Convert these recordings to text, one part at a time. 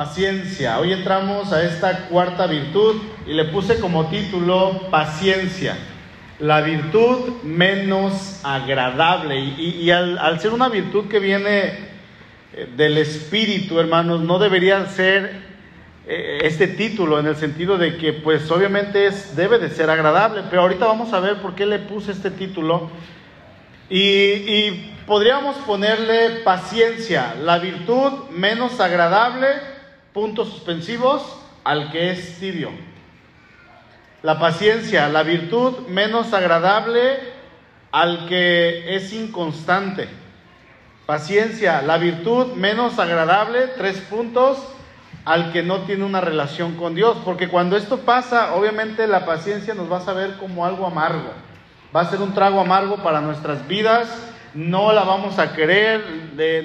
Paciencia. Hoy entramos a esta cuarta virtud y le puse como título Paciencia. La virtud menos agradable. Y, al, ser una virtud que viene eh, del Espíritu, hermanos, no debería ser eh, este título en el sentido de que pues obviamente es, debe de ser agradable, pero ahorita vamos a ver por qué le puse este título. Y, y podríamos ponerle paciencia, la virtud menos agradable puntos suspensivos, al que es tibio. La paciencia, la virtud menos agradable al que es inconstante. Paciencia, la virtud menos agradable, tres puntos, al que no tiene una relación con Dios. Porque cuando esto pasa, obviamente la paciencia nos va a saber como algo amargo. Va a ser un trago amargo para nuestras vidas. No la vamos a querer,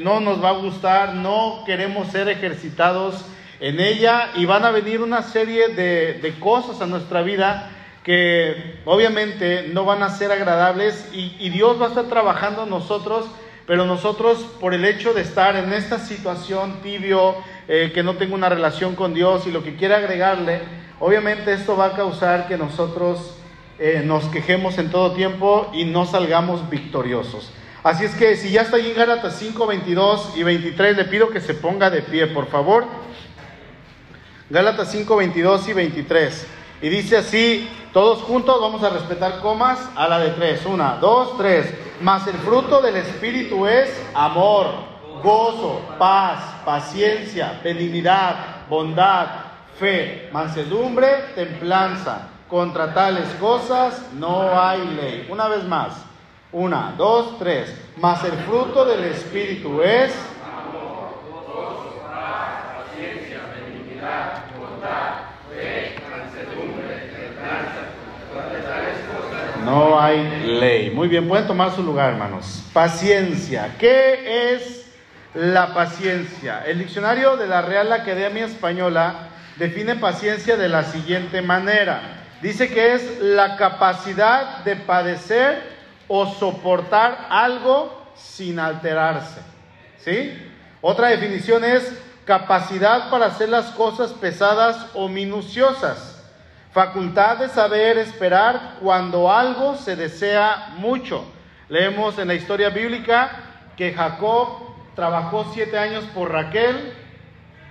no nos va a gustar, no queremos ser ejercitados en ella y van a venir una serie de, cosas a nuestra vida que obviamente no van a ser agradables y, Dios va a estar trabajando en nosotros, pero nosotros por el hecho de estar en esta situación tibio, eh, que no tengo una relación con Dios y lo que quiere agregarle, obviamente esto va a causar que nosotros eh, nos quejemos en todo tiempo y no salgamos victoriosos. Así es que si ya está ahí en Gálatas 5, 22 y 23, le pido que se ponga de pie, por favor. Gálatas 5, 22 y 23. Y dice así, todos juntos vamos a respetar comas a la de tres. Una, dos, tres. Mas el fruto del Espíritu es amor, gozo, paz, paciencia, benignidad, bondad, fe, mansedumbre, templanza. Contra tales cosas no hay ley. Una vez más. Una, dos, tres. Mas el fruto del Espíritu es No hay ley. Muy bien, pueden tomar su lugar, hermanos. Paciencia. ¿Qué es la paciencia? El diccionario de la Real Academia Española define paciencia de la siguiente manera. Dice que es la capacidad de padecer o soportar algo sin alterarse. ¿Sí? Otra definición es capacidad para hacer las cosas pesadas o minuciosas facultad de saber esperar cuando algo se desea mucho. Leemos en la historia bíblica que Jacob trabajó siete años por Raquel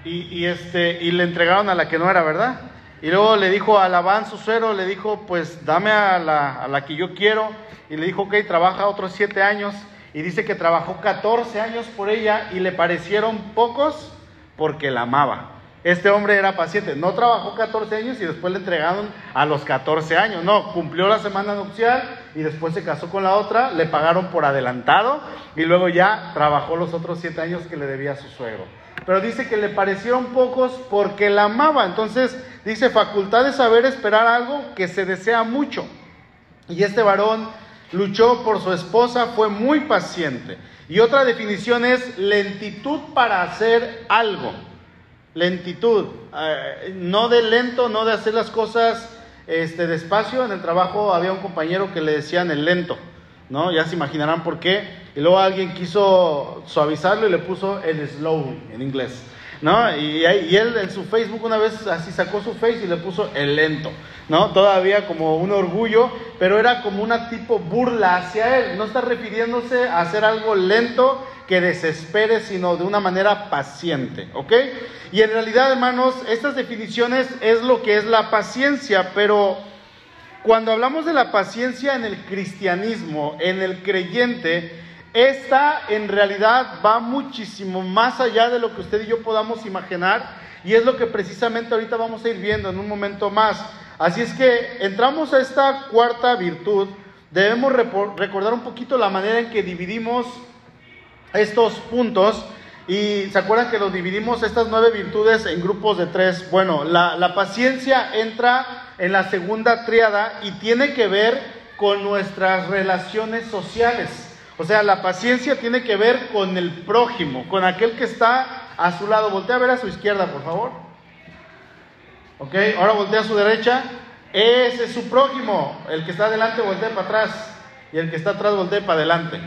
y, este, y le entregaron a la que no era, ¿verdad? Y luego le dijo a Labán, su suero, le dijo, pues dame a la, a la que yo quiero. Y le dijo, ok, trabaja otros siete años. Y dice que trabajó 14 años por ella y le parecieron pocos porque la amaba. Este hombre era paciente, no trabajó 14 años y después le entregaron a los 14 años. No, cumplió la semana nupcial y después se casó con la otra, le pagaron por adelantado y luego ya trabajó los otros 7 años que le debía su suegro. Pero dice que le parecieron pocos porque la amaba. Entonces dice facultad de saber esperar algo que se desea mucho. Y este varón luchó por su esposa, fue muy paciente. Y otra definición es lentitud para hacer algo. Lentitud, eh, no de lento, no de hacer las cosas este, despacio. En el trabajo había un compañero que le decían el lento, ¿no? Ya se imaginarán por qué. Y luego alguien quiso suavizarlo y le puso el slow en inglés. ¿no? Y, él en su Facebook una vez así sacó su face y le puso el lento, ¿no? Todavía como un orgullo, pero era como una tipo burla hacia él. No está refiriéndose a hacer algo lento que desespere, sino de una manera paciente, ¿ok? Y en realidad, hermanos, estas definiciones es lo que es la paciencia, pero cuando hablamos de la paciencia en el cristianismo, en el creyente, esta en realidad va muchísimo más allá de lo que usted y yo podamos imaginar y es lo que precisamente ahorita vamos a ir viendo en un momento más. Así es que entramos a esta cuarta virtud, debemos recordar un poquito la manera en que dividimos estos puntos y se acuerdan que los dividimos estas nueve virtudes en grupos de tres. Bueno, la, paciencia entra en la segunda triada y tiene que ver con nuestras relaciones sociales. O sea, la paciencia tiene que ver con el prójimo, con aquel que está a su lado. Voltea a ver a su izquierda, por favor. Ok, ahora voltea a su derecha. Ese es su prójimo. El que está adelante voltea para atrás. Y el que está atrás voltea para adelante.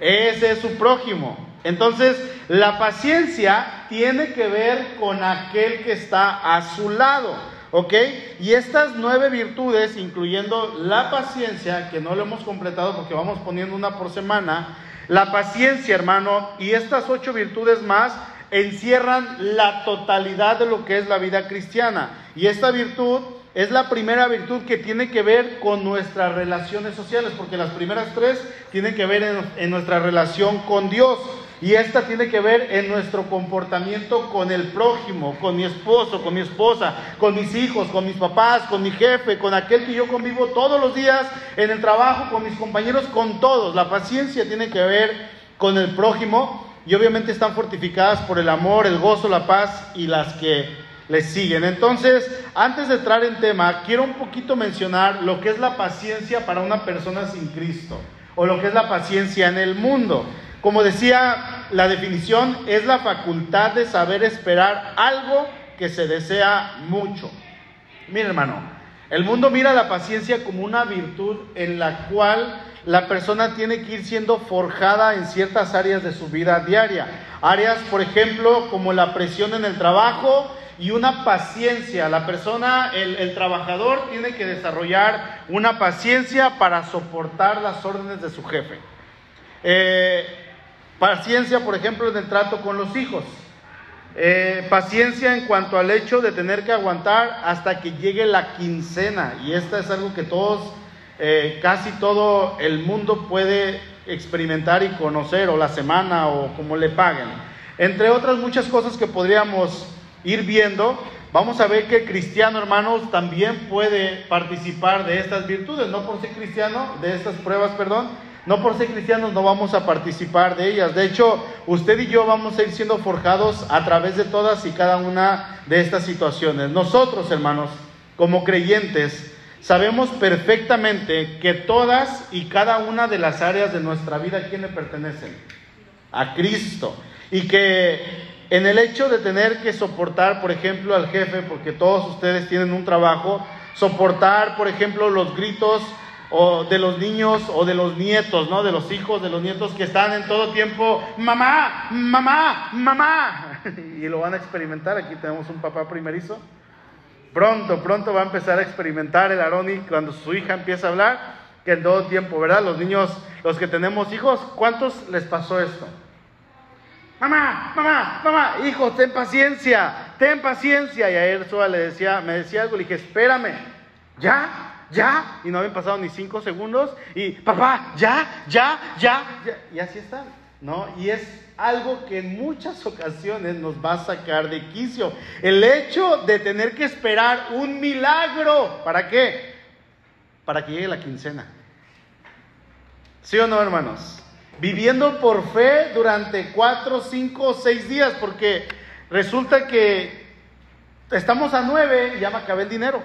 Ese es su prójimo. Entonces, la paciencia tiene que ver con aquel que está a su lado. ¿Ok? Y estas nueve virtudes, incluyendo la paciencia, que no lo hemos completado porque vamos poniendo una por semana, la paciencia, hermano, y estas ocho virtudes más encierran la totalidad de lo que es la vida cristiana. Y esta virtud es la primera virtud que tiene que ver con nuestras relaciones sociales, porque las primeras tres tienen que ver en, nuestra relación con Dios. Y esta tiene que ver en nuestro comportamiento con el prójimo, con mi esposo, con mi esposa, con mis hijos, con mis papás, con mi jefe, con aquel que yo convivo todos los días en el trabajo, con mis compañeros, con todos. La paciencia tiene que ver con el prójimo y obviamente están fortificadas por el amor, el gozo, la paz y las que les siguen. Entonces, antes de entrar en tema, quiero un poquito mencionar lo que es la paciencia para una persona sin Cristo o lo que es la paciencia en el mundo. Como decía la definición, es la facultad de saber esperar algo que se desea mucho. Mira hermano, el mundo mira la paciencia como una virtud en la cual la persona tiene que ir siendo forjada en ciertas áreas de su vida diaria. Áreas, por ejemplo, como la presión en el trabajo, y una paciencia. La persona, el, trabajador tiene que desarrollar una paciencia para soportar las órdenes de su jefe. Eh, paciencia, por ejemplo, en el trato con los hijos. Eh, paciencia en cuanto al hecho de tener que aguantar hasta que llegue la quincena. Y esta es algo que todos, eh, casi todo el mundo puede experimentar y conocer, o la semana, o como le paguen. Entre otras muchas cosas que podríamos ir viendo, vamos a ver que el cristiano, hermanos, también puede participar de estas virtudes. No por ser cristiano, de estas pruebas, perdón, no por ser cristianos no vamos a participar de ellas. De hecho, usted y yo vamos a ir siendo forjados a través de todas y cada una de estas situaciones. Nosotros, hermanos, como creyentes, sabemos perfectamente que todas y cada una de las áreas de nuestra vida, ¿a quién le pertenecen? A Cristo. Y que en el hecho de tener que soportar, por ejemplo, al jefe, porque todos ustedes tienen un trabajo, soportar, por ejemplo, los gritos o de los niños o de los nietos, ¿no? De los hijos, de los nietos que están en todo tiempo, mamá, mamá, mamá. Y lo van a experimentar. Aquí tenemos un papá primerizo. Pronto, pronto va a empezar a experimentar el Aroni cuando su hija empieza a hablar, que en todo tiempo, ¿verdad? Los niños, los que tenemos hijos, ¿cuántos les pasó esto? Mamá, mamá, mamá, hijo, ten paciencia, ten paciencia. Y a él le decía, me decía algo, le dije, espérame, ya, ya. Y no habían pasado ni cinco segundos. Y papá, ya, ya, ya, ya. Y así está, ¿no? Y es algo que en muchas ocasiones nos va a sacar de quicio. El hecho de tener que esperar un milagro. ¿Para qué? Para que llegue la quincena. ¿Sí o no, hermanos? Viviendo por fe durante cuatro, cinco, seis días, porque resulta que estamos a nueve y ya me acabé el dinero.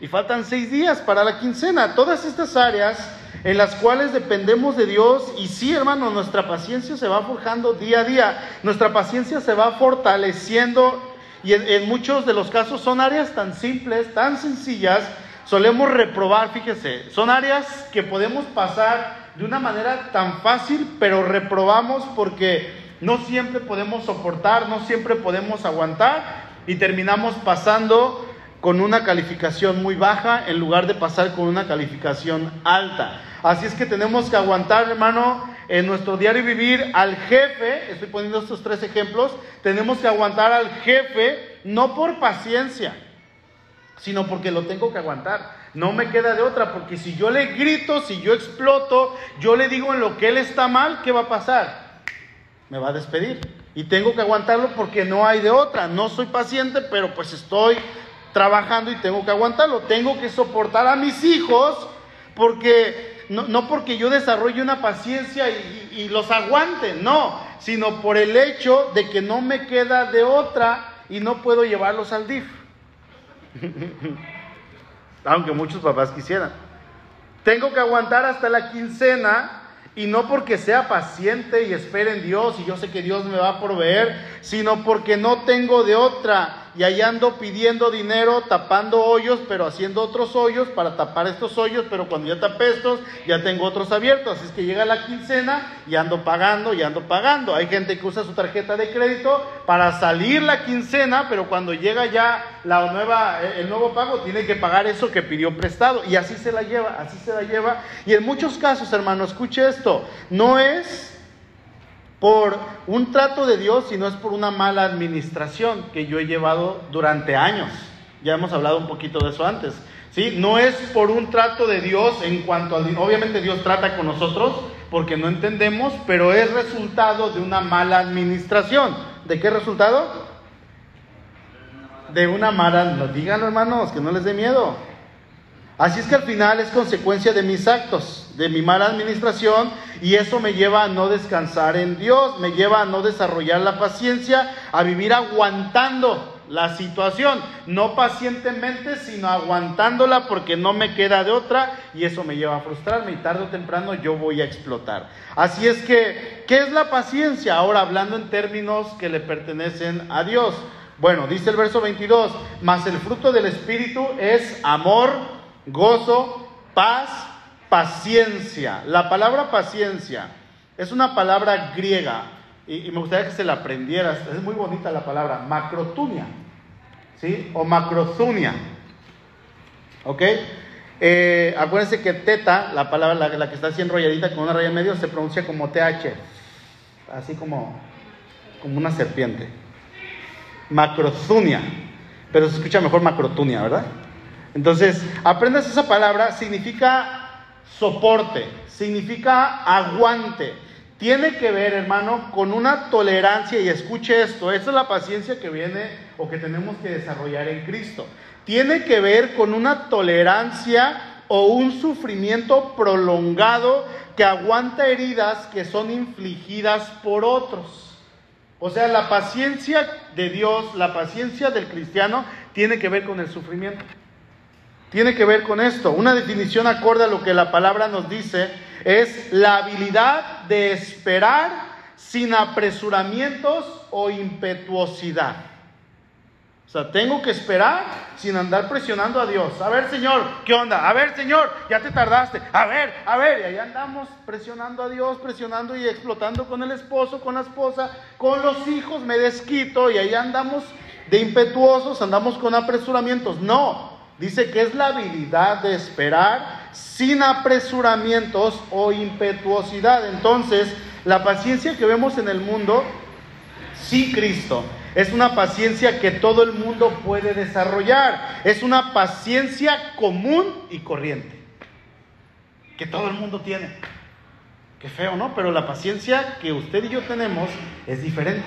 Y faltan seis días para la quincena. Todas estas áreas en las cuales dependemos de Dios y sí, hermano, nuestra paciencia se va forjando día a día, nuestra paciencia se va fortaleciendo y en, en muchos de los casos son áreas tan simples, tan sencillas, solemos reprobar, fíjese, son áreas que podemos pasar de una manera tan fácil, pero reprobamos porque no siempre podemos soportar, no siempre podemos aguantar y terminamos pasando con una calificación muy baja en lugar de pasar con una calificación alta. Así es que tenemos que aguantar, hermano, en nuestro diario vivir al jefe, estoy poniendo estos tres ejemplos, tenemos que aguantar al jefe no por paciencia, sino porque lo tengo que aguantar. No me queda de otra, porque si yo le grito, si yo exploto, yo le digo en lo que él está mal, ¿qué va a pasar? Me va a despedir. Y tengo que aguantarlo porque no hay de otra. No soy paciente, pero pues estoy trabajando y tengo que aguantarlo. Tengo que soportar a mis hijos porque no, porque yo desarrolle una paciencia y, y, los aguante, no, sino por el hecho de que no me queda de otra y no puedo llevarlos al DIF. aunque muchos papás quisieran. Tengo que aguantar hasta la quincena y no porque sea paciente y espere en Dios y yo sé que Dios me va a proveer, sino porque no tengo de otra. Y ahí ando pidiendo dinero, tapando hoyos, pero haciendo otros hoyos para tapar estos hoyos, pero cuando ya tapé estos, ya tengo otros abiertos. Así es que llega la quincena y ando pagando y ando pagando. Hay gente que usa su tarjeta de crédito para salir la quincena, pero cuando llega ya la nueva, el nuevo pago, tiene que pagar eso que pidió prestado. Y así se la lleva, así se la lleva. Y en muchos casos, hermano, escuche esto, no es por un trato de Dios, sino es por una mala administración que yo he llevado durante años. Ya hemos hablado un poquito de eso antes. ¿sí? No es por un trato de Dios en cuanto a... Obviamente Dios trata con nosotros porque no entendemos, pero es resultado de una mala administración. ¿De qué resultado? De una mala... Díganlo hermanos, que no les dé miedo. Así es que al final es consecuencia de mis actos, de mi mala administración, y eso me lleva a no descansar en Dios, me lleva a no desarrollar la paciencia, a vivir aguantando la situación, no pacientemente, sino aguantándola porque no me queda de otra, y eso me lleva a frustrarme, y tarde o temprano yo voy a explotar. Así es que, ¿qué es la paciencia? Ahora hablando en términos que le pertenecen a Dios. Bueno, dice el verso 22, mas el fruto del Espíritu es amor, gozo, paz, paciencia. La palabra paciencia es una palabra griega y, me gustaría que se la aprendieras. Es muy bonita la palabra, macrotunia, ¿sí? O macrozunia. ¿Ok? Eh, acuérdense que teta, la palabra, la, que está así enrolladita con una raya en medio, se pronuncia como TH, así como, como una serpiente. Macrozunia, pero se escucha mejor macrotunia, ¿verdad? Entonces, aprendas esa palabra, significa soporte, significa aguante. Tiene que ver, hermano, con una tolerancia, y escuche esto, esa es la paciencia que viene o que tenemos que desarrollar en Cristo. Tiene que ver con una tolerancia o un sufrimiento prolongado que aguanta heridas que son infligidas por otros. O sea, la paciencia de Dios, la paciencia del cristiano, tiene que ver con el sufrimiento tiene que ver con esto. Una definición acorde a lo que la palabra nos dice es la habilidad de esperar sin apresuramientos o impetuosidad. O sea, tengo que esperar sin andar presionando a Dios. A ver, Señor, ¿qué onda? A ver, Señor, ya te tardaste. A ver, a ver. Y ahí andamos presionando a Dios, presionando y explotando con el esposo, con la esposa, con los hijos. Me desquito y ahí andamos de impetuosos, andamos con apresuramientos. No, Dice que es la habilidad de esperar sin apresuramientos o impetuosidad. Entonces, la paciencia que vemos en el mundo, sí Cristo, es una paciencia que todo el mundo puede desarrollar. Es una paciencia común y corriente. Que todo el mundo tiene. Qué feo, ¿no? Pero la paciencia que usted y yo tenemos es diferente.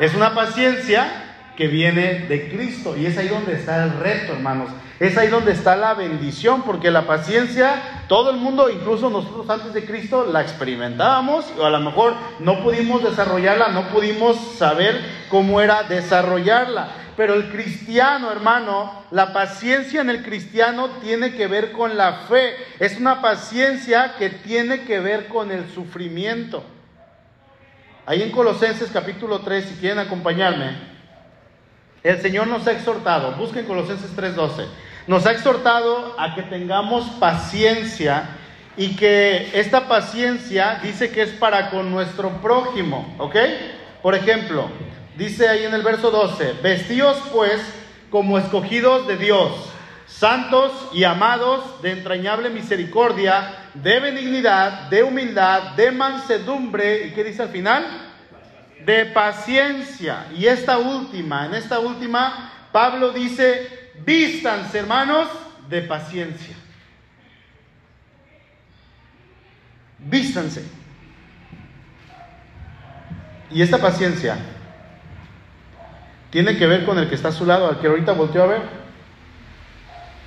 Es una paciencia que viene de Cristo. Y es ahí donde está el reto, hermanos. Es ahí donde está la bendición, porque la paciencia, todo el mundo, incluso nosotros antes de Cristo, la experimentábamos, o a lo mejor no pudimos desarrollarla, no pudimos saber cómo era desarrollarla. Pero el cristiano, hermano, la paciencia en el cristiano tiene que ver con la fe. Es una paciencia que tiene que ver con el sufrimiento. Ahí en Colosenses capítulo 3, si quieren acompañarme, el Señor nos ha exhortado, busquen Colosenses 3:12, nos ha exhortado a que tengamos paciencia y que esta paciencia dice que es para con nuestro prójimo, ¿ok? Por ejemplo, dice ahí en el verso 12, vestíos pues como escogidos de Dios, santos y amados de entrañable misericordia, de benignidad, de humildad, de mansedumbre, ¿y qué dice al final? De paciencia. Y esta última, en esta última, Pablo dice, vístanse hermanos de paciencia. Vístanse. Y esta paciencia tiene que ver con el que está a su lado, al que ahorita volteó a ver.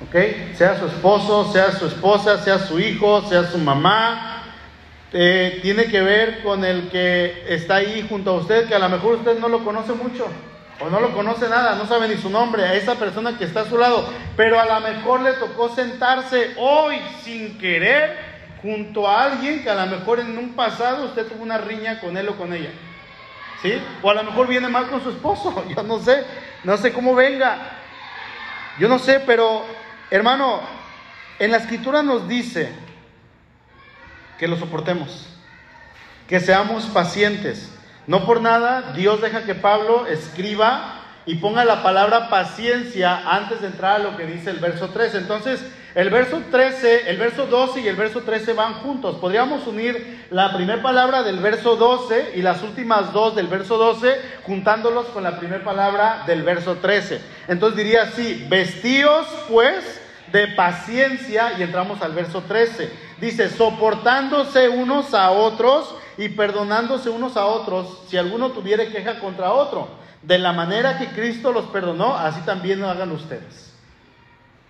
¿Ok? Sea su esposo, sea su esposa, sea su hijo, sea su mamá, eh, tiene que ver con el que está ahí junto a usted, que a lo mejor usted no lo conoce mucho o no lo conoce nada, no sabe ni su nombre, a esa persona que está a su lado, pero a lo mejor le tocó sentarse hoy sin querer junto a alguien que a lo mejor en un pasado usted tuvo una riña con él o con ella. ¿sí? O a lo mejor viene mal con su esposo, yo no sé, no sé cómo venga. Yo no sé, pero hermano, en la escritura nos dice que lo soportemos, que seamos pacientes. No por nada Dios deja que Pablo escriba y ponga la palabra paciencia antes de entrar a lo que dice el verso 13. Entonces, el verso 13, el verso 12 y el verso 13 van juntos. Podríamos unir la primera palabra del verso 12 y las últimas dos del verso 12 juntándolos con la primera palabra del verso 13. Entonces diría así, vestíos pues de paciencia y entramos al verso 13. Dice, soportándose unos a otros y perdonándose unos a otros si alguno tuviera queja contra otro. De la manera que Cristo los perdonó, así también lo hagan ustedes.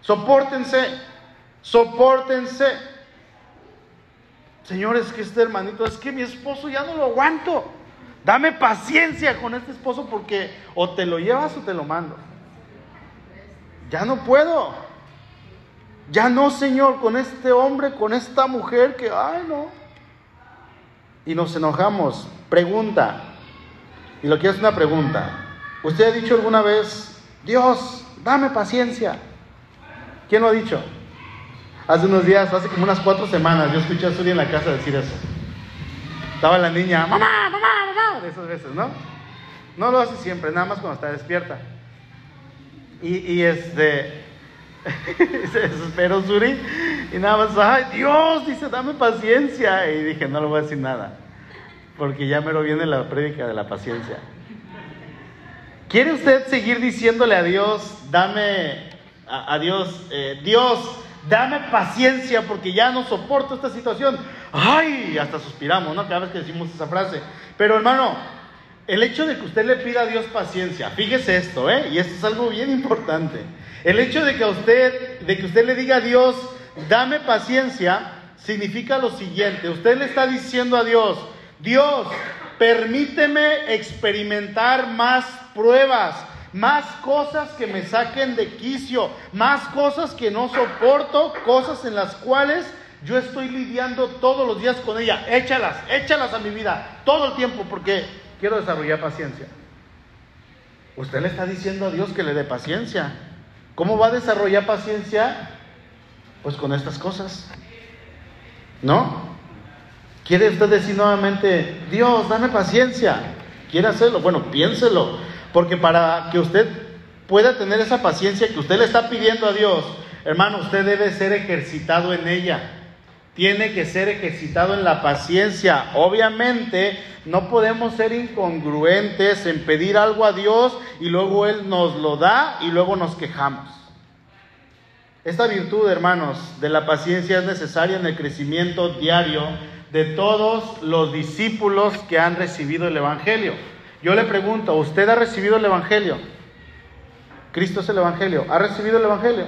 Sopórtense, sopórtense. Señores, que este hermanito, es que mi esposo ya no lo aguanto. Dame paciencia con este esposo porque o te lo llevas o te lo mando. Ya no puedo. Ya no, Señor, con este hombre, con esta mujer que, ay, no. Y nos enojamos. Pregunta, y lo que es una pregunta. ¿Usted ha dicho alguna vez, Dios, dame paciencia? ¿Quién lo ha dicho? Hace unos días, hace como unas cuatro semanas, yo escuché a Suri en la casa decir eso. Estaba la niña, mamá, mamá, mamá, de esas veces, ¿no? No lo hace siempre, nada más cuando está despierta. Y, y este, se desesperó Suri y nada más, ay Dios, dice, dame paciencia. Y dije, no le voy a decir nada porque ya me lo viene la prédica de la paciencia. ¿Quiere usted seguir diciéndole a Dios, dame, a, Dios, eh, Dios, dame paciencia porque ya no soporto esta situación? Ay, hasta suspiramos, ¿no? Cada vez que decimos esa frase. Pero hermano, el hecho de que usted le pida a Dios paciencia, fíjese esto, ¿eh? Y esto es algo bien importante. El hecho de que usted, de que usted le diga a Dios, dame paciencia, significa lo siguiente. Usted le está diciendo a Dios, Dios, permíteme experimentar más pruebas, más cosas que me saquen de quicio, más cosas que no soporto, cosas en las cuales yo estoy lidiando todos los días con ella. Échalas, échalas a mi vida, todo el tiempo, porque quiero desarrollar paciencia. Usted le está diciendo a Dios que le dé paciencia. ¿Cómo va a desarrollar paciencia? Pues con estas cosas. ¿No? ¿Quiere usted decir nuevamente, Dios, dame paciencia? ¿Quiere hacerlo? Bueno, piénselo, porque para que usted pueda tener esa paciencia que usted le está pidiendo a Dios, hermano, usted debe ser ejercitado en ella. Tiene que ser ejercitado en la paciencia. Obviamente, no podemos ser incongruentes en pedir algo a Dios y luego Él nos lo da y luego nos quejamos. Esta virtud, hermanos, de la paciencia es necesaria en el crecimiento diario de todos los discípulos que han recibido el Evangelio. Yo le pregunto, ¿usted ha recibido el Evangelio? Cristo es el Evangelio. ¿Ha recibido el Evangelio?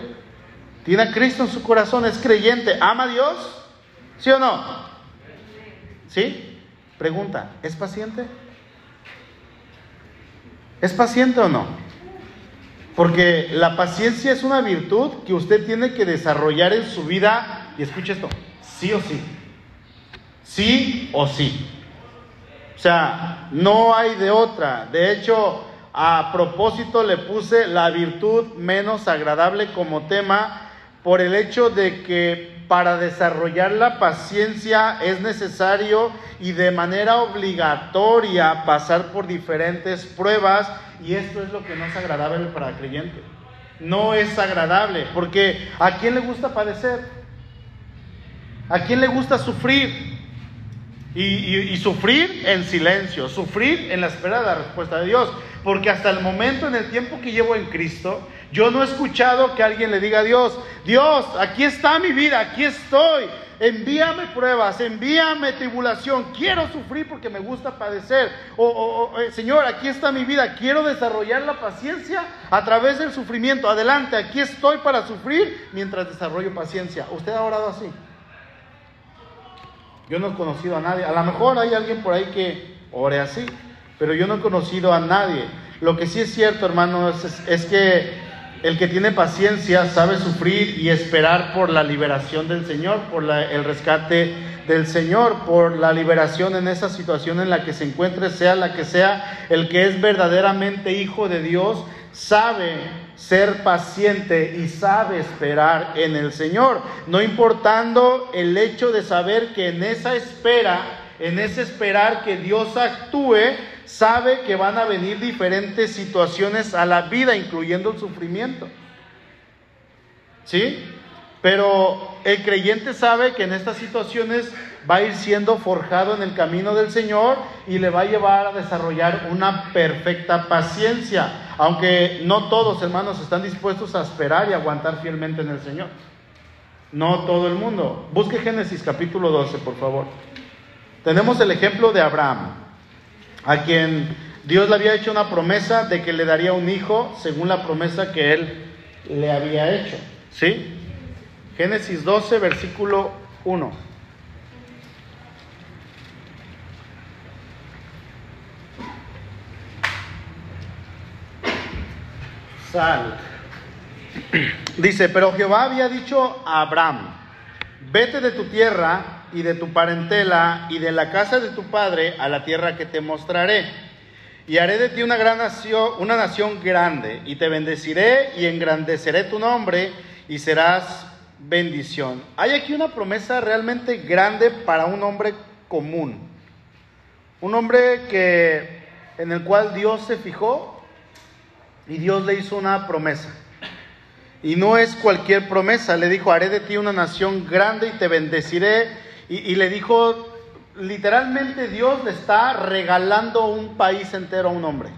¿Tiene a Cristo en su corazón? ¿Es creyente? ¿Ama a Dios? ¿Sí o no? ¿Sí? Pregunta, ¿es paciente? ¿Es paciente o no? Porque la paciencia es una virtud que usted tiene que desarrollar en su vida, y escuche esto, sí o sí. Sí o sí. O sea, no hay de otra. De hecho, a propósito le puse la virtud menos agradable como tema por el hecho de que para desarrollar la paciencia es necesario y de manera obligatoria pasar por diferentes pruebas y esto es lo que no es agradable para el creyente. No es agradable porque ¿a quién le gusta padecer? ¿A quién le gusta sufrir? Y, sufrir en silencio, sufrir en la espera de la respuesta de Dios. Porque hasta el momento, en el tiempo que llevo en Cristo, yo no he escuchado que alguien le diga a Dios, Dios, aquí está mi vida, aquí estoy, envíame pruebas, envíame tribulación, quiero sufrir porque me gusta padecer. O, eh, Señor, aquí está mi vida, quiero desarrollar la paciencia a través del sufrimiento. Adelante, aquí estoy para sufrir mientras desarrollo paciencia. ¿Usted ha orado así? Yo no he conocido a nadie. A lo mejor hay alguien por ahí que ore así, pero yo no he conocido a nadie. Lo que sí es cierto, hermano, es, que el que tiene paciencia sabe sufrir y esperar por la liberación del Señor, por el rescate del Señor por la liberación en esa situación en la que se encuentre, sea la que sea, el que es verdaderamente hijo de Dios, sabe ser paciente y sabe esperar en el Señor, no importando el hecho de saber que en esa espera, en ese esperar que Dios actúe, sabe que van a venir diferentes situaciones a la vida, incluyendo el sufrimiento. ¿Sí? Pero el creyente sabe que en estas situaciones va a ir siendo forjado en el camino del Señor y le va a llevar a desarrollar una perfecta paciencia, aunque no todos hermanos están dispuestos a esperar y aguantar fielmente en el Señor. No todo el mundo. Busque Génesis capítulo 12, por favor. Tenemos el ejemplo de Abraham, a quien Dios le había hecho una promesa de que le daría un hijo según la promesa que él le había hecho. ¿Sí? Génesis 12, versículo 1. Sal. Dice, pero Jehová había dicho a Abraham, vete de tu tierra y de tu parentela y de la casa de tu padre a la tierra que te mostraré. Y haré de ti una gran nación, una nación grande, y te bendeciré y engrandeceré tu nombre, y serás bendición. Hay aquí una promesa realmente grande para un hombre común. Un hombre que en el cual Dios se fijó y Dios le hizo una promesa. Y no es cualquier promesa, le dijo, haré de ti una nación grande y te bendeciré. Y, le dijo, literalmente Dios le está regalando un país entero a un hombre.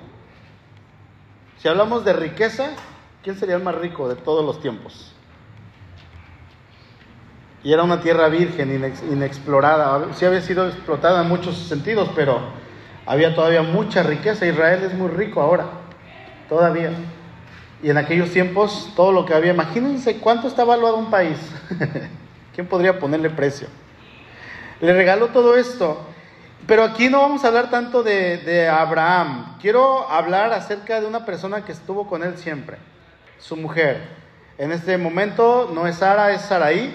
Si hablamos de riqueza, ¿quién sería el más rico de todos los tiempos? y era una tierra virgen, inexplorada. Sí había sido explotada en muchos sentidos, pero había todavía mucha riqueza. Israel es muy rico ahora, todavía. Y en aquellos tiempos, todo lo que había, imagínense cuánto está valuado un país. ¿Quién podría ponerle precio? Le regaló todo esto. Pero aquí no vamos a hablar tanto de, Abraham. Quiero hablar acerca de una persona que estuvo con él siempre, su mujer. En este momento no es Sara, es Saraí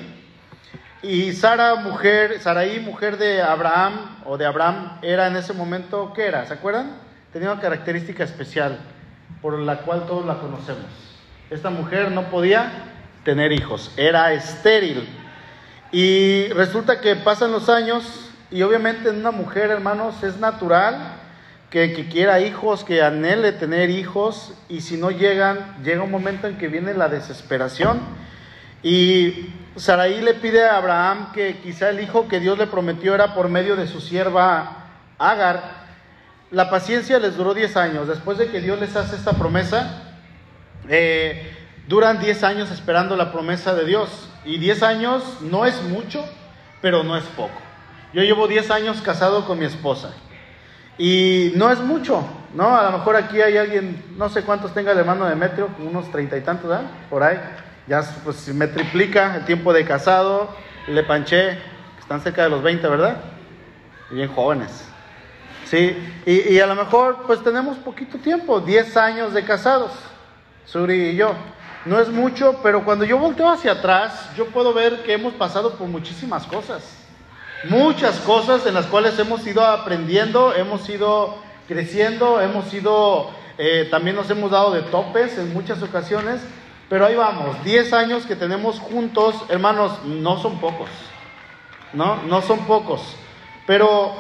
y Sara, mujer, mujer de Abraham o de Abraham, era en ese momento, ¿qué era? ¿Se acuerdan? Tenía una característica especial por la cual todos la conocemos. Esta mujer no podía tener hijos, era estéril. Y resulta que pasan los años y obviamente en una mujer, hermanos, es natural que, quiera hijos, que anhele tener hijos y si no llegan, llega un momento en que viene la desesperación y Saraí le pide a Abraham que quizá el hijo que Dios le prometió era por medio de su sierva Agar. La paciencia les duró 10 años. Después de que Dios les hace esta promesa, eh, duran 10 años esperando la promesa de Dios. Y 10 años no es mucho, pero no es poco. Yo llevo 10 años casado con mi esposa. Y no es mucho, ¿no? A lo mejor aquí hay alguien, no sé cuántos tenga el hermano de Metro, unos treinta y tantos, ¿verdad? Por ahí ya pues me triplica el tiempo de casado, le panché, están cerca de los 20, ¿verdad? Y bien jóvenes. Sí, y, y, a lo mejor pues tenemos poquito tiempo, 10 años de casados, Suri y yo. No es mucho, pero cuando yo volteo hacia atrás, yo puedo ver que hemos pasado por muchísimas cosas. Muchas cosas en las cuales hemos ido aprendiendo, hemos ido creciendo, hemos ido, eh, también nos hemos dado de topes en muchas ocasiones, pero ahí vamos, 10 años que tenemos juntos, hermanos, no son pocos. ¿No? No son pocos. Pero,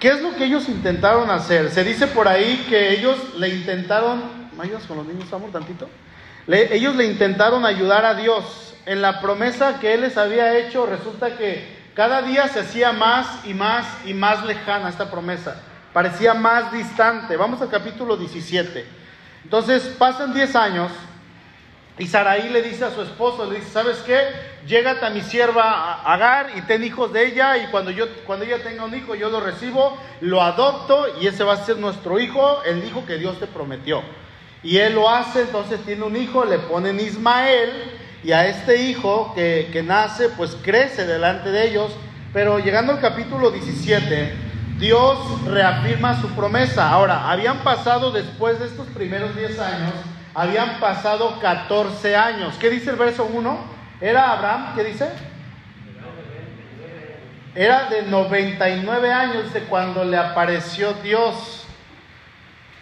¿qué es lo que ellos intentaron hacer? Se dice por ahí que ellos le intentaron, ¿me con los niños, amor, tantito? Ellos le intentaron ayudar a Dios. En la promesa que Él les había hecho, resulta que cada día se hacía más y más y más lejana esta promesa. Parecía más distante. Vamos al capítulo 17. Entonces, pasan 10 años y Saraí le dice a su esposo, le dice, ¿sabes qué? Llégate a mi sierva Agar y ten hijos de ella y cuando, yo, cuando ella tenga un hijo yo lo recibo, lo adopto y ese va a ser nuestro hijo, el hijo que Dios te prometió. Y él lo hace, entonces tiene un hijo, le ponen Ismael y a este hijo que, que nace pues crece delante de ellos. Pero llegando al capítulo 17, Dios reafirma su promesa. Ahora, habían pasado después de estos primeros 10 años habían pasado 14 años. ¿Qué dice el verso 1? ¿Era Abraham? ¿Qué dice? Era de 99 años de cuando le apareció Dios.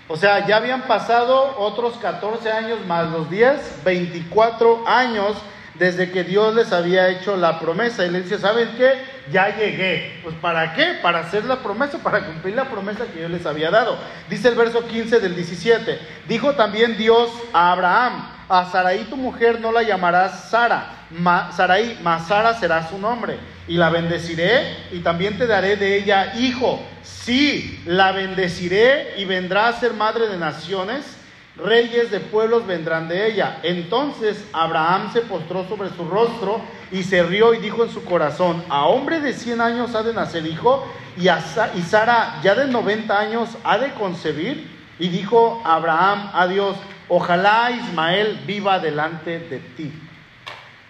O sea, ya habían pasado otros 14 años más los 10, 24 años desde que Dios les había hecho la promesa. Y le dice, ¿saben qué? Ya llegué. Pues ¿para qué? Para hacer la promesa, para cumplir la promesa que yo les había dado. Dice el verso 15 del 17. Dijo también Dios a Abraham, a Sarai tu mujer no la llamarás Sara, ma, Sarai, mas Sara será su nombre. Y la bendeciré y también te daré de ella hijo. Sí, la bendeciré y vendrá a ser madre de naciones reyes de pueblos vendrán de ella. Entonces Abraham se postró sobre su rostro y se rió y dijo en su corazón, a hombre de 100 años ha de nacer hijo y, a, Sara ya de 90 años ha de concebir. Y dijo Abraham a Dios, ojalá Ismael viva delante de ti.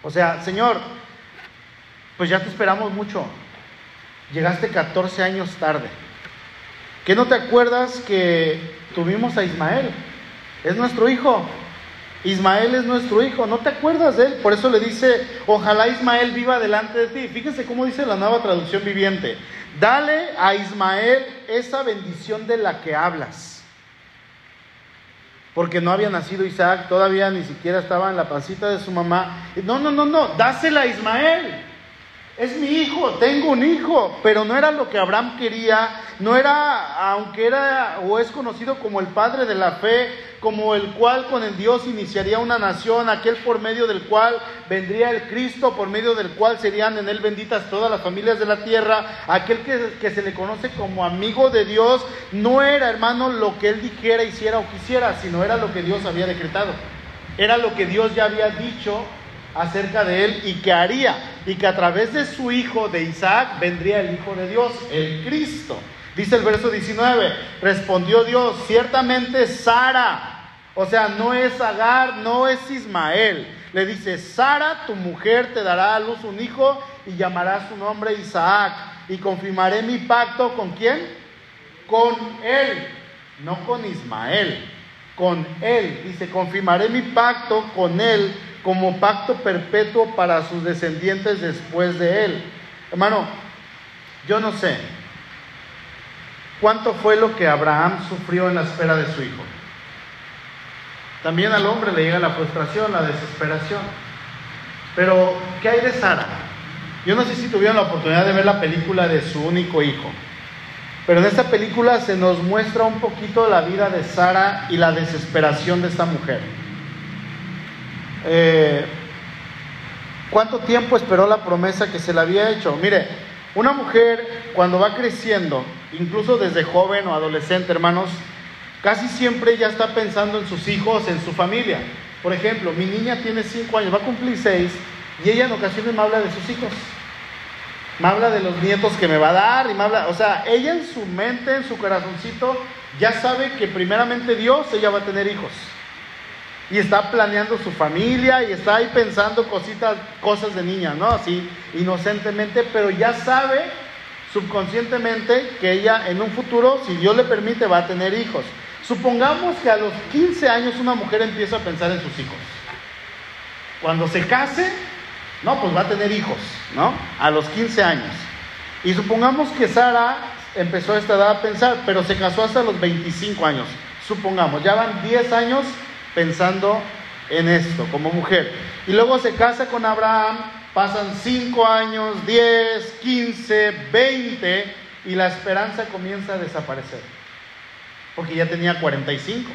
O sea, Señor, pues ya te esperamos mucho. Llegaste 14 años tarde. ¿Qué no te acuerdas que tuvimos a Ismael? es nuestro hijo. Ismael es nuestro hijo, ¿no te acuerdas de él? Por eso le dice, ojalá Ismael viva delante de ti. Fíjense cómo dice la nueva traducción viviente. Dale a Ismael esa bendición de la que hablas. Porque no había nacido Isaac, todavía ni siquiera estaba en la pancita de su mamá. No, no, no, no, dásela a Ismael. Es mi hijo, tengo un hijo, pero no era lo que Abraham quería, no era, aunque era o es conocido como el padre de la fe, como el cual con el Dios iniciaría una nación, aquel por medio del cual vendría el Cristo, por medio del cual serían en él benditas todas las familias de la tierra, aquel que, que se le conoce como amigo de Dios, no era hermano lo que él dijera, hiciera o quisiera, sino era lo que Dios había decretado, era lo que Dios ya había dicho acerca de él y que haría, y que a través de su hijo, de Isaac, vendría el Hijo de Dios, el Cristo. Dice el verso 19, respondió Dios, ciertamente Sara, o sea, no es Agar, no es Ismael. Le dice, Sara, tu mujer, te dará a luz un hijo y llamará su nombre Isaac. Y confirmaré mi pacto con quién? Con él, no con Ismael, con él. Dice, confirmaré mi pacto con él como pacto perpetuo para sus descendientes después de él. Hermano, yo no sé cuánto fue lo que Abraham sufrió en la espera de su hijo. También al hombre le llega la frustración, la desesperación. Pero, ¿qué hay de Sara? Yo no sé si tuvieron la oportunidad de ver la película de su único hijo. Pero en esta película se nos muestra un poquito la vida de Sara y la desesperación de esta mujer. Eh, ¿Cuánto tiempo esperó la promesa que se le había hecho? Mire, una mujer cuando va creciendo, incluso desde joven o adolescente, hermanos, casi siempre ya está pensando en sus hijos, en su familia. Por ejemplo, mi niña tiene cinco años, va a cumplir seis, y ella en ocasiones me habla de sus hijos. Me habla de los nietos que me va a dar, y me habla, o sea, ella en su mente, en su corazoncito, ya sabe que primeramente Dios, ella va a tener hijos y está planeando su familia y está ahí pensando cositas, cosas de niña, ¿no? Así inocentemente, pero ya sabe subconscientemente que ella en un futuro, si Dios le permite, va a tener hijos. Supongamos que a los 15 años una mujer empieza a pensar en sus hijos. Cuando se case, no, pues va a tener hijos, ¿no? A los 15 años. Y supongamos que Sara empezó a esta edad a pensar, pero se casó hasta los 25 años. Supongamos, ya van 10 años pensando en esto como mujer. Y luego se casa con Abraham, pasan 5 años, 10, 15, 20 y la esperanza comienza a desaparecer. Porque ya tenía 45.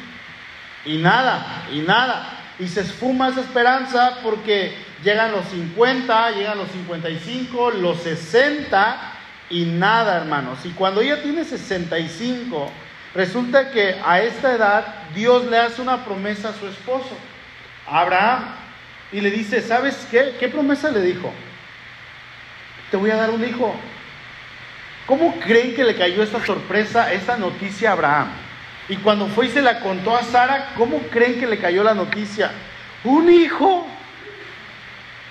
Y nada, y nada. Y se esfuma esa esperanza porque llegan los 50, llegan los 55, los 60 y nada, hermanos. Y cuando ella tiene 65, Resulta que a esta edad Dios le hace una promesa a su esposo, Abraham, y le dice, ¿sabes qué? ¿Qué promesa le dijo? Te voy a dar un hijo. ¿Cómo creen que le cayó esta sorpresa, esta noticia a Abraham? Y cuando fue y se la contó a Sara, ¿cómo creen que le cayó la noticia? ¿Un hijo?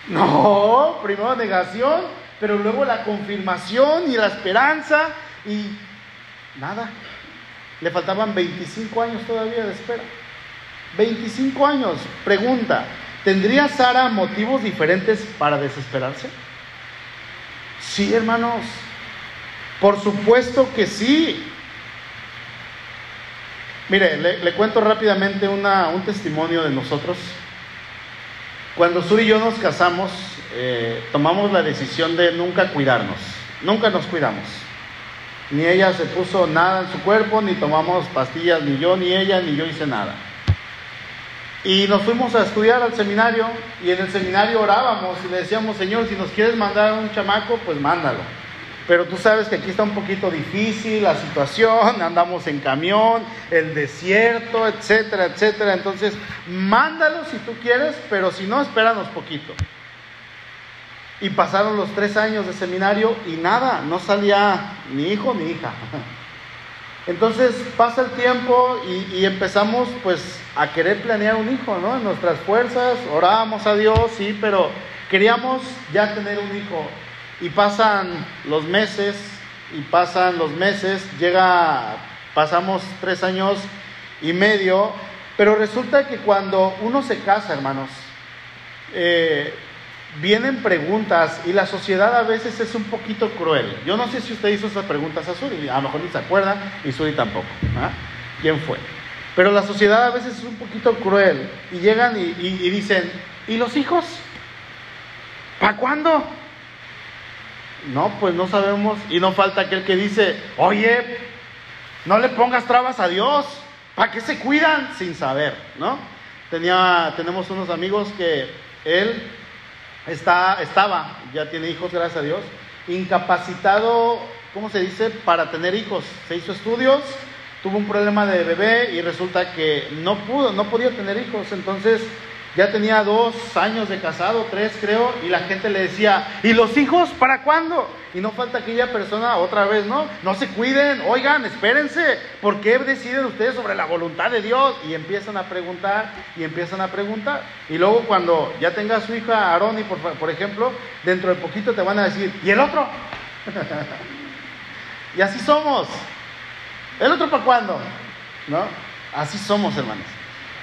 No, primero negación, pero luego la confirmación y la esperanza y nada. Le faltaban 25 años todavía de espera. 25 años. Pregunta, ¿tendría Sara motivos diferentes para desesperarse? Sí, hermanos. Por supuesto que sí. Mire, le, cuento rápidamente una, un testimonio de nosotros. Cuando Sur y yo nos casamos, eh, tomamos la decisión de nunca cuidarnos, nunca nos cuidamos. Ni ella se puso nada en su cuerpo, ni tomamos pastillas, ni yo, ni ella, ni yo hice nada. Y nos fuimos a estudiar al seminario y en el seminario orábamos y le decíamos, Señor, si nos quieres mandar un chamaco, pues mándalo. Pero tú sabes que aquí está un poquito difícil la situación, andamos en camión, el desierto, etcétera, etcétera. Entonces, mándalo si tú quieres, pero si no, espéranos poquito. Y pasaron los tres años de seminario y nada, no salía ni hijo ni hija. Entonces pasa el tiempo y, empezamos pues a querer planear un hijo, ¿no? En nuestras fuerzas, orábamos a Dios, sí, pero queríamos ya tener un hijo. Y pasan los meses, y pasan los meses, llega, pasamos tres años y medio, pero resulta que cuando uno se casa, hermanos, eh, vienen preguntas y la sociedad a veces es un poquito cruel. Yo no sé si usted hizo esas preguntas a Suri, a lo mejor ni se acuerda y Suri tampoco. ¿ah? ¿Quién fue? Pero la sociedad a veces es un poquito cruel y llegan y, dicen, ¿y los hijos? ¿Para cuándo? No, pues no sabemos y no falta aquel que dice, oye, no le pongas trabas a Dios, ¿para qué se cuidan? Sin saber, ¿no? Tenía, tenemos unos amigos que él está, estaba, ya tiene hijos, gracias a Dios, incapacitado, ¿cómo se dice?, para tener hijos. Se hizo estudios, tuvo un problema de bebé y resulta que no pudo, no podía tener hijos. Entonces ya tenía dos años de casado, tres creo, y la gente le decía, ¿y los hijos para cuándo? Y no falta aquella persona otra vez, ¿no? No se cuiden, oigan, espérense, ¿por qué deciden ustedes sobre la voluntad de Dios? Y empiezan a preguntar y empiezan a preguntar. Y luego cuando ya tenga su hija Aroni, por, por ejemplo, dentro de poquito te van a decir, ¿y el otro? y así somos. ¿El otro para cuándo? ¿No? Así somos, hermanos.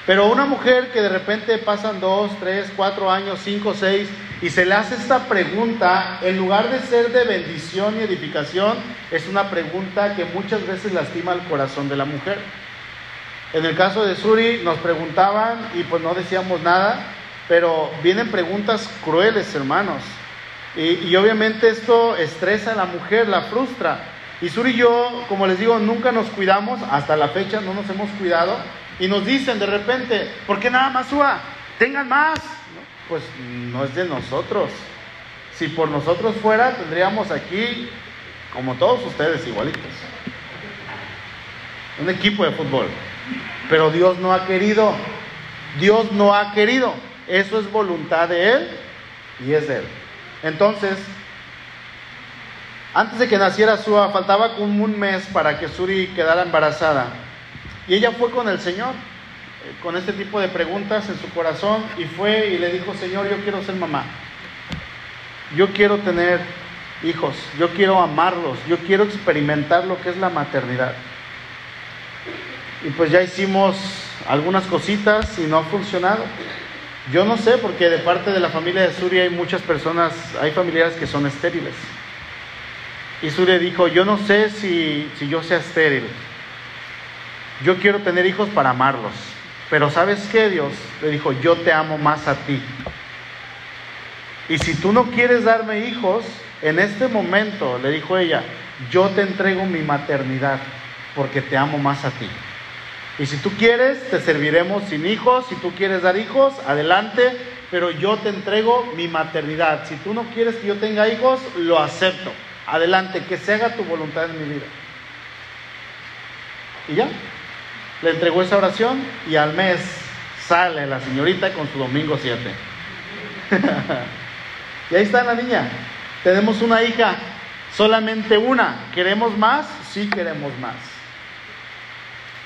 Pero una mujer que de repente pasan dos, tres, cuatro años, cinco, seis, y se le hace esta pregunta, en lugar de ser de bendición y edificación, es una pregunta que muchas veces lastima el corazón de la mujer. En el caso de Suri nos preguntaban y pues no decíamos nada, pero vienen preguntas crueles, hermanos. Y, y obviamente esto estresa a la mujer, la frustra. Y Suri y yo, como les digo, nunca nos cuidamos, hasta la fecha no nos hemos cuidado. Y nos dicen de repente, ¿por qué nada más suba? Tengan más. Pues no es de nosotros. Si por nosotros fuera, tendríamos aquí, como todos ustedes, igualitos. Un equipo de fútbol. Pero Dios no ha querido. Dios no ha querido. Eso es voluntad de Él y es de Él. Entonces, antes de que naciera Sua, faltaba como un mes para que Suri quedara embarazada. Y ella fue con el Señor, eh, con este tipo de preguntas en su corazón, y fue y le dijo, Señor, yo quiero ser mamá. Yo quiero tener hijos, yo quiero amarlos, yo quiero experimentar lo que es la maternidad. Y pues ya hicimos algunas cositas y no ha funcionado. Yo no sé, porque de parte de la familia de Suri hay muchas personas, hay familiares que son estériles. Y Suri dijo, yo no sé si, si yo sea estéril, yo quiero tener hijos para amarlos. Pero ¿sabes qué, Dios? Le dijo, yo te amo más a ti. Y si tú no quieres darme hijos, en este momento, le dijo ella, yo te entrego mi maternidad porque te amo más a ti. Y si tú quieres, te serviremos sin hijos. Si tú quieres dar hijos, adelante. Pero yo te entrego mi maternidad. Si tú no quieres que yo tenga hijos, lo acepto. Adelante, que se haga tu voluntad en mi vida. Y ya, le entregó esa oración y al mes sale la señorita con su domingo 7. y ahí está la niña. Tenemos una hija, solamente una. ¿Queremos más? Sí queremos más.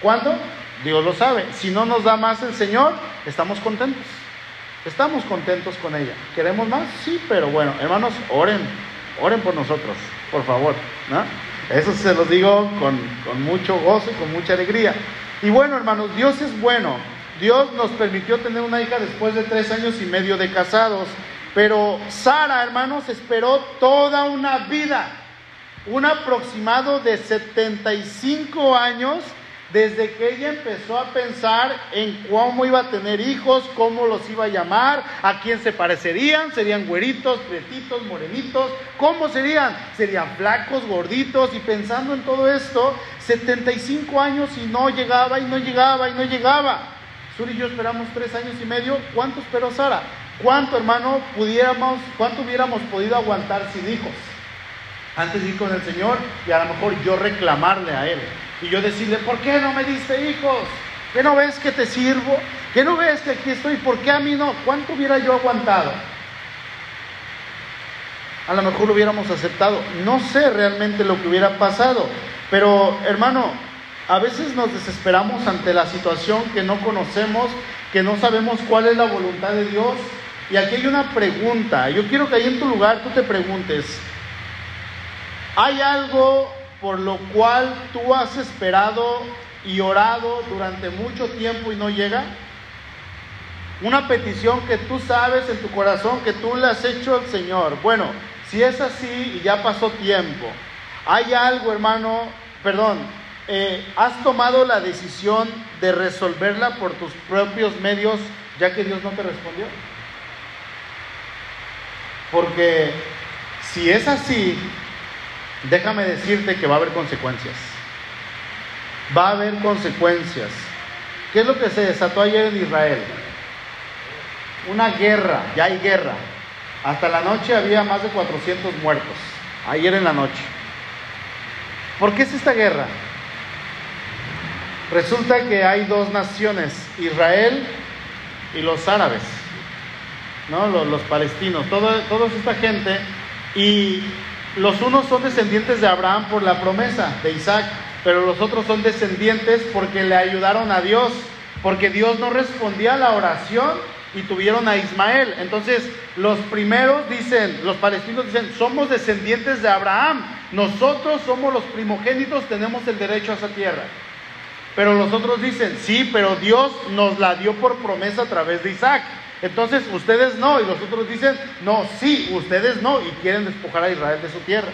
¿Cuándo? Dios lo sabe. Si no nos da más el Señor, estamos contentos. Estamos contentos con ella. ¿Queremos más? Sí, pero bueno, hermanos, oren, oren por nosotros, por favor. ¿no? Eso se los digo con, con mucho gozo y con mucha alegría. Y bueno, hermanos, Dios es bueno. Dios nos permitió tener una hija después de tres años y medio de casados. Pero Sara, hermanos, esperó toda una vida. un aproximado de 75 años desde que ella empezó a pensar en cómo iba a tener hijos, cómo los iba a llamar, a quién se parecerían, serían güeritos, pretitos, morenitos, cómo serían, serían flacos, gorditos, y pensando en todo esto, 75 años y no llegaba y no llegaba y no llegaba. Sur y yo esperamos tres años y medio, ¿cuánto esperó Sara? ¿Cuánto, hermano, pudiéramos, cuánto hubiéramos podido aguantar sin hijos? Antes de ir con el Señor y a lo mejor yo reclamarle a Él. Y yo decirle, ¿por qué no me diste hijos? ¿Qué no ves que te sirvo? ¿Qué no ves que aquí estoy? ¿Por qué a mí no? ¿Cuánto hubiera yo aguantado? A lo mejor lo hubiéramos aceptado. No sé realmente lo que hubiera pasado. Pero hermano, a veces nos desesperamos ante la situación que no conocemos, que no sabemos cuál es la voluntad de Dios. Y aquí hay una pregunta. Yo quiero que ahí en tu lugar tú te preguntes, ¿hay algo por lo cual tú has esperado y orado durante mucho tiempo y no llega? Una petición que tú sabes en tu corazón que tú le has hecho al Señor. Bueno, si es así y ya pasó tiempo, hay algo, hermano, perdón, eh, has tomado la decisión de resolverla por tus propios medios ya que Dios no te respondió. Porque si es así, déjame decirte que va a haber consecuencias. Va a haber consecuencias. ¿Qué es lo que se desató ayer en Israel? Una guerra, ya hay guerra. Hasta la noche había más de 400 muertos, ayer en la noche. ¿Por qué es esta guerra? Resulta que hay dos naciones, Israel y los árabes, ¿no? los, palestinos, toda esta gente. Y los unos son descendientes de Abraham por la promesa de Isaac, pero los otros son descendientes porque le ayudaron a Dios, porque Dios no respondía a la oración y tuvieron a Ismael. Entonces, los primeros dicen, los palestinos dicen, somos descendientes de Abraham, nosotros somos los primogénitos, tenemos el derecho a esa tierra. Pero los otros dicen, sí, pero Dios nos la dio por promesa a través de Isaac. Entonces ustedes no, y los otros dicen, no, sí, ustedes no, y quieren despojar a Israel de su tierra.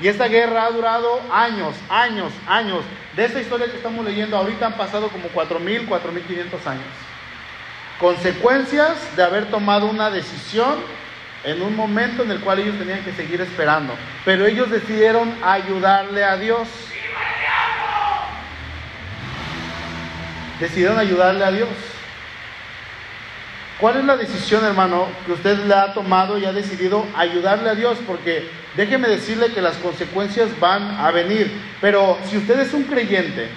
Y esta guerra ha durado años, años, años. De esta historia que estamos leyendo ahorita han pasado como 4.000, 4.500 años. Consecuencias de haber tomado una decisión en un momento en el cual ellos tenían que seguir esperando. Pero ellos decidieron ayudarle a Dios. Decidieron ayudarle a Dios. ¿Cuál es la decisión, hermano, que usted le ha tomado y ha decidido ayudarle a Dios? Porque déjeme decirle que las consecuencias van a venir. Pero si usted es un creyente,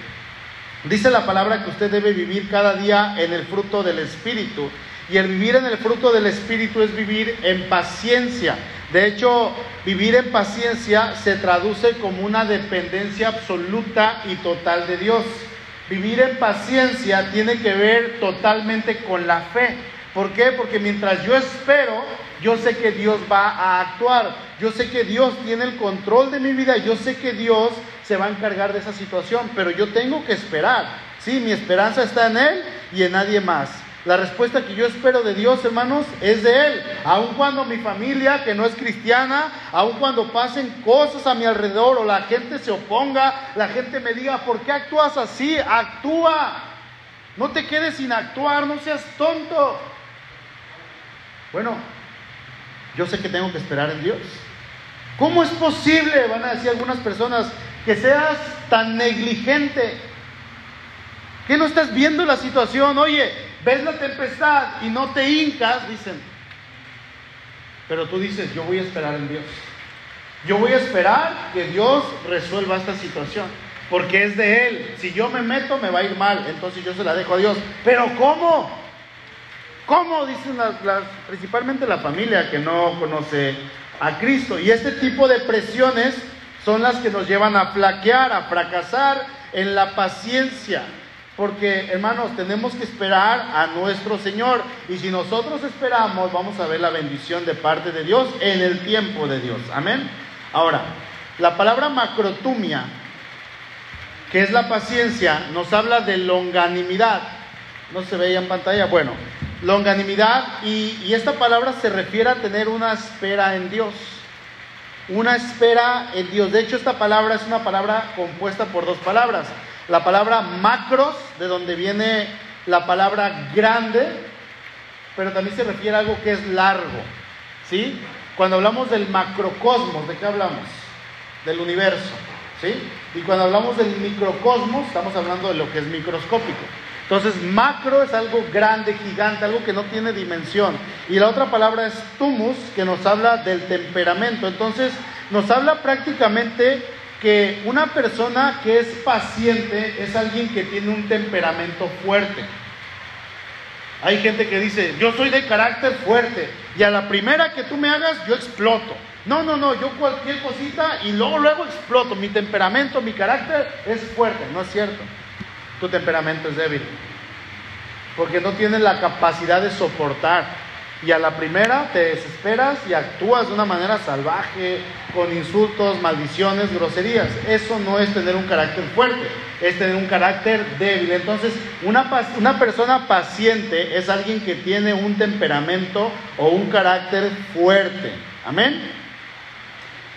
dice la palabra que usted debe vivir cada día en el fruto del Espíritu. Y el vivir en el fruto del Espíritu es vivir en paciencia. De hecho, vivir en paciencia se traduce como una dependencia absoluta y total de Dios. Vivir en paciencia tiene que ver totalmente con la fe. ¿Por qué? Porque mientras yo espero, yo sé que Dios va a actuar. Yo sé que Dios tiene el control de mi vida. Yo sé que Dios se va a encargar de esa situación. Pero yo tengo que esperar. Sí, mi esperanza está en Él y en nadie más. La respuesta que yo espero de Dios, hermanos, es de Él. Aun cuando mi familia, que no es cristiana, aun cuando pasen cosas a mi alrededor o la gente se oponga, la gente me diga, ¿por qué actúas así? Actúa. No te quedes sin actuar, no seas tonto. Bueno, yo sé que tengo que esperar en Dios. ¿Cómo es posible, van a decir algunas personas, que seas tan negligente? Que no estás viendo la situación? Oye, ves la tempestad y no te hincas, dicen. Pero tú dices, yo voy a esperar en Dios. Yo voy a esperar que Dios resuelva esta situación. Porque es de Él. Si yo me meto, me va a ir mal. Entonces yo se la dejo a Dios. Pero ¿cómo? ¿Cómo? Dicen principalmente la familia que no conoce a Cristo. Y este tipo de presiones son las que nos llevan a flaquear, a fracasar en la paciencia. Porque, hermanos, tenemos que esperar a nuestro Señor. Y si nosotros esperamos, vamos a ver la bendición de parte de Dios en el tiempo de Dios. Amén. Ahora, la palabra macrotumia, que es la paciencia, nos habla de longanimidad. ¿No se veía en pantalla? Bueno, longanimidad y, esta palabra se refiere a tener una espera en Dios. una espera en Dios. De hecho, esta palabra es una palabra compuesta por dos palabras. La palabra macros, de donde viene la palabra grande, pero también se refiere a algo que es largo. ¿Sí? Cuando hablamos del macrocosmos, ¿de qué hablamos? Del universo. ¿Sí? Y cuando hablamos del microcosmos, estamos hablando de lo que es microscópico. Entonces, macro es algo grande, gigante, algo que no tiene dimensión. Y la otra palabra es tumus, que nos habla del temperamento. Entonces, nos habla prácticamente que una persona que es paciente es alguien que tiene un temperamento fuerte. Hay gente que dice, yo soy de carácter fuerte y a la primera que tú me hagas, yo exploto. No, no, no, yo cualquier cosita y luego, luego exploto. Mi temperamento, mi carácter es fuerte. No es cierto tu temperamento es débil. Porque no tienes la capacidad de soportar. Y a la primera te desesperas y actúas de una manera salvaje, con insultos, maldiciones, groserías. Eso no es tener un carácter fuerte, es tener un carácter débil. Entonces, una, una persona paciente es alguien que tiene un temperamento o un carácter fuerte. Amén.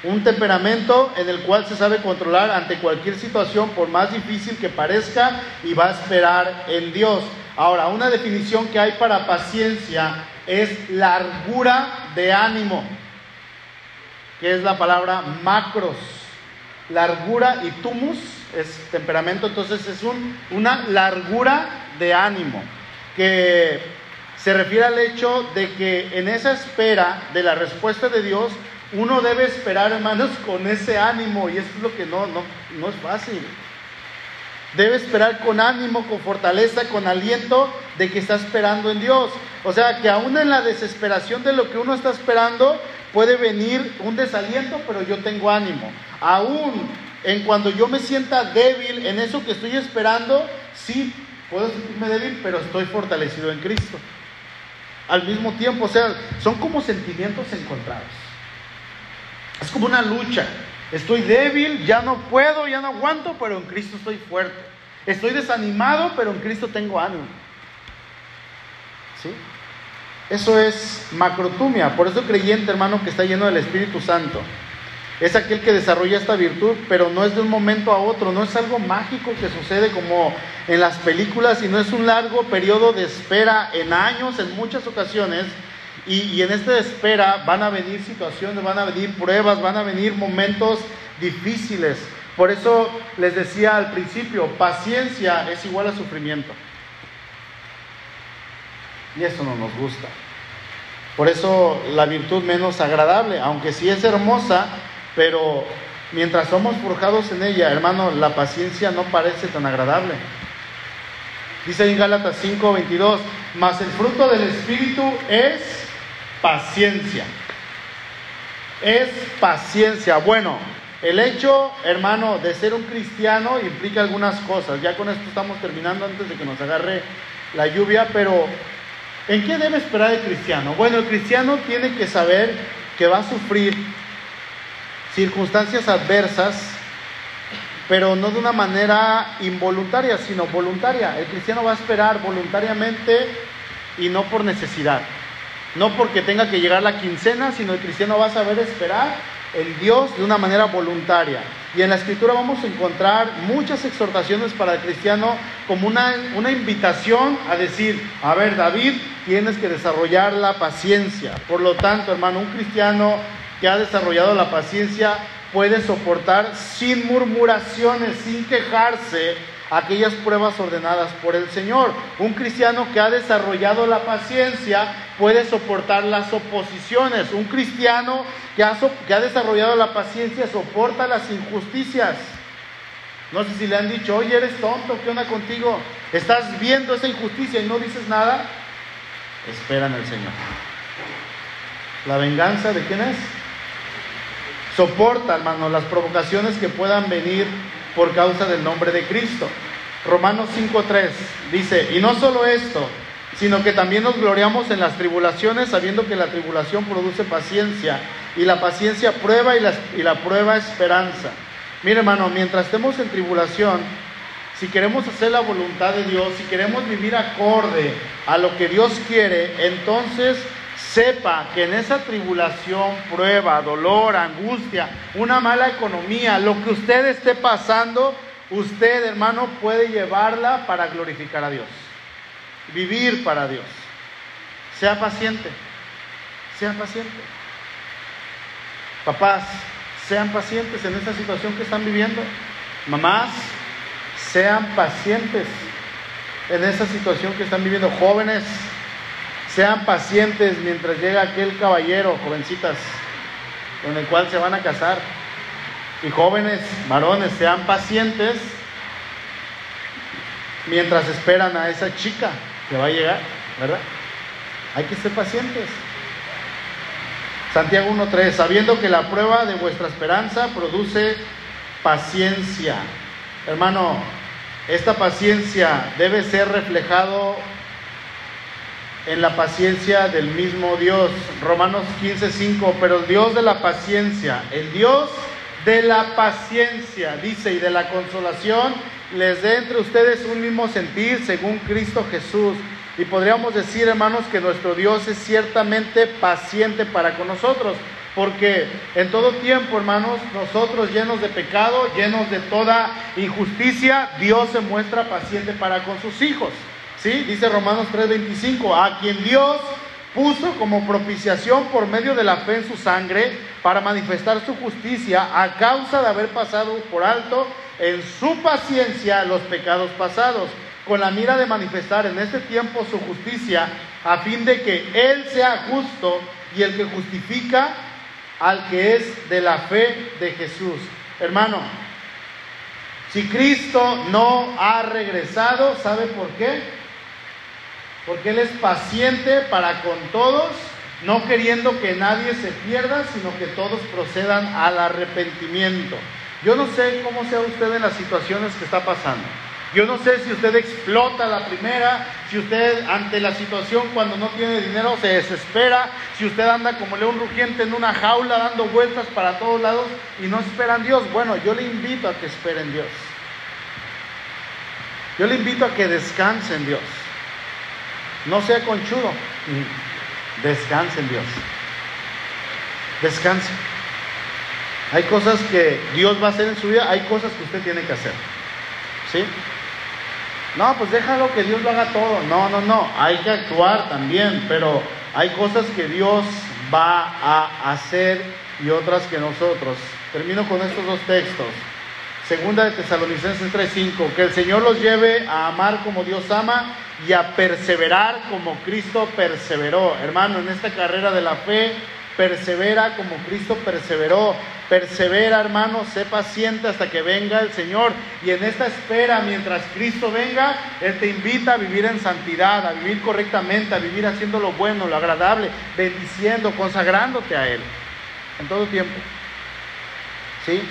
Un temperamento en el cual se sabe controlar ante cualquier situación, por más difícil que parezca, y va a esperar en Dios. Ahora, una definición que hay para paciencia es largura de ánimo, que es la palabra macros. Largura y tumus es temperamento, entonces es un, una largura de ánimo, que se refiere al hecho de que en esa espera de la respuesta de Dios, uno debe esperar, hermanos, con ese ánimo, y eso es lo que no, no, no es fácil. Debe esperar con ánimo, con fortaleza, con aliento de que está esperando en Dios. O sea, que aún en la desesperación de lo que uno está esperando, puede venir un desaliento, pero yo tengo ánimo. Aún en cuando yo me sienta débil en eso que estoy esperando, sí, puedo sentirme débil, pero estoy fortalecido en Cristo. Al mismo tiempo, o sea, son como sentimientos encontrados. Es como una lucha. Estoy débil, ya no puedo, ya no aguanto, pero en Cristo estoy fuerte. Estoy desanimado, pero en Cristo tengo ánimo. ¿Sí? Eso es macrotumia. Por eso creyente, hermano, que está lleno del Espíritu Santo. Es aquel que desarrolla esta virtud, pero no es de un momento a otro, no es algo mágico que sucede como en las películas, sino es un largo periodo de espera en años, en muchas ocasiones, y, en esta espera van a venir situaciones, van a venir pruebas, van a venir momentos difíciles. Por eso les decía al principio, paciencia es igual a sufrimiento. Y eso no nos gusta. Por eso la virtud menos agradable, aunque sí es hermosa, pero mientras somos forjados en ella, hermano, la paciencia no parece tan agradable. Dice en Gálatas 5:22, mas el fruto del Espíritu es paciencia. Es paciencia. Bueno, el hecho, hermano, de ser un cristiano implica algunas cosas. Ya con esto estamos terminando antes de que nos agarre la lluvia, pero ¿en qué debe esperar el cristiano? Bueno, el cristiano tiene que saber que va a sufrir circunstancias adversas, pero no de una manera involuntaria, sino voluntaria. El cristiano va a esperar voluntariamente y no por necesidad. No porque tenga que llegar la quincena, sino el cristiano va a saber esperar en Dios de una manera voluntaria. Y en la escritura vamos a encontrar muchas exhortaciones para el cristiano como una, una invitación a decir, a ver David, tienes que desarrollar la paciencia. Por lo tanto, hermano, un cristiano que ha desarrollado la paciencia puede soportar sin murmuraciones, sin quejarse, aquellas pruebas ordenadas por el Señor. Un cristiano que ha desarrollado la paciencia puede soportar las oposiciones. Un cristiano que ha, que ha desarrollado la paciencia soporta las injusticias. No sé si le han dicho, oye, eres tonto, ¿qué onda contigo? Estás viendo esa injusticia y no dices nada. Espera en el Señor. ¿La venganza de quién es? Soporta, hermano, las provocaciones que puedan venir por causa del nombre de Cristo. Romanos 5.3 dice, y no solo esto, sino que también nos gloriamos en las tribulaciones, sabiendo que la tribulación produce paciencia, y la paciencia prueba y la, y la prueba esperanza. Mire hermano, mientras estemos en tribulación, si queremos hacer la voluntad de Dios, si queremos vivir acorde a lo que Dios quiere, entonces sepa que en esa tribulación, prueba, dolor, angustia, una mala economía, lo que usted esté pasando, usted, hermano, puede llevarla para glorificar a Dios. Vivir para Dios. Sea paciente. Sea paciente. Papás, sean pacientes en esta situación que están viviendo. Mamás, sean pacientes en esta situación que están viviendo. Jóvenes, sean pacientes mientras llega aquel caballero, jovencitas, con el cual se van a casar. Y jóvenes, varones, sean pacientes mientras esperan a esa chica que va a llegar, ¿verdad? Hay que ser pacientes. Santiago 1.3, sabiendo que la prueba de vuestra esperanza produce paciencia. Hermano, esta paciencia debe ser reflejado en la paciencia del mismo Dios. Romanos 15:5, pero el Dios de la paciencia, el Dios de la paciencia, dice, y de la consolación, les dé entre ustedes un mismo sentir según Cristo Jesús. Y podríamos decir, hermanos, que nuestro Dios es ciertamente paciente para con nosotros, porque en todo tiempo, hermanos, nosotros llenos de pecado, llenos de toda injusticia, Dios se muestra paciente para con sus hijos. ¿Sí? Dice Romanos 3:25, a quien Dios puso como propiciación por medio de la fe en su sangre para manifestar su justicia a causa de haber pasado por alto en su paciencia los pecados pasados, con la mira de manifestar en este tiempo su justicia, a fin de que Él sea justo y el que justifica al que es de la fe de Jesús. Hermano, si Cristo no ha regresado, ¿sabe por qué? Porque Él es paciente para con todos, no queriendo que nadie se pierda, sino que todos procedan al arrepentimiento. Yo no sé cómo sea usted en las situaciones que está pasando. Yo no sé si usted explota la primera, si usted ante la situación cuando no tiene dinero se desespera, si usted anda como león rugiente en una jaula dando vueltas para todos lados y no espera en Dios. Bueno, yo le invito a que espere en Dios. Yo le invito a que descanse en Dios. No sea conchudo. Descanse en Dios. Descanse. Hay cosas que Dios va a hacer en su vida, hay cosas que usted tiene que hacer. ¿Sí? No, pues déjalo que Dios lo haga todo. No, no, no. Hay que actuar también, pero hay cosas que Dios va a hacer y otras que nosotros. Termino con estos dos textos. Segunda de Tesalonicenses 3:5, que el Señor los lleve a amar como Dios ama y a perseverar como Cristo perseveró. Hermano, en esta carrera de la fe, persevera como Cristo perseveró. Persevera, hermano, sé paciente hasta que venga el Señor. Y en esta espera, mientras Cristo venga, Él te invita a vivir en santidad, a vivir correctamente, a vivir haciendo lo bueno, lo agradable, bendiciendo, consagrándote a Él. En todo tiempo. ¿Sí?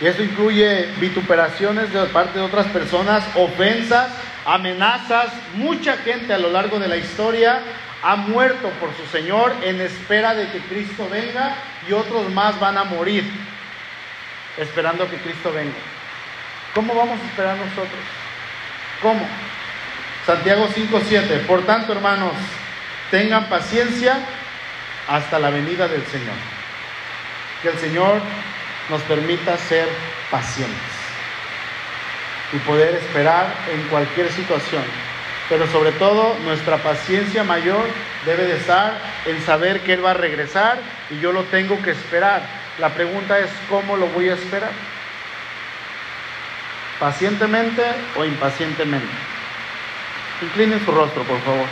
Y eso incluye vituperaciones de parte de otras personas, ofensas, amenazas. Mucha gente a lo largo de la historia ha muerto por su Señor en espera de que Cristo venga y otros más van a morir esperando que Cristo venga. ¿Cómo vamos a esperar nosotros? ¿Cómo? Santiago 5:7. Por tanto, hermanos, tengan paciencia hasta la venida del Señor. Que el Señor nos permita ser pacientes y poder esperar en cualquier situación. Pero sobre todo nuestra paciencia mayor debe de estar en saber que Él va a regresar y yo lo tengo que esperar. La pregunta es, ¿cómo lo voy a esperar? ¿Pacientemente o impacientemente? Inclinen su rostro, por favor.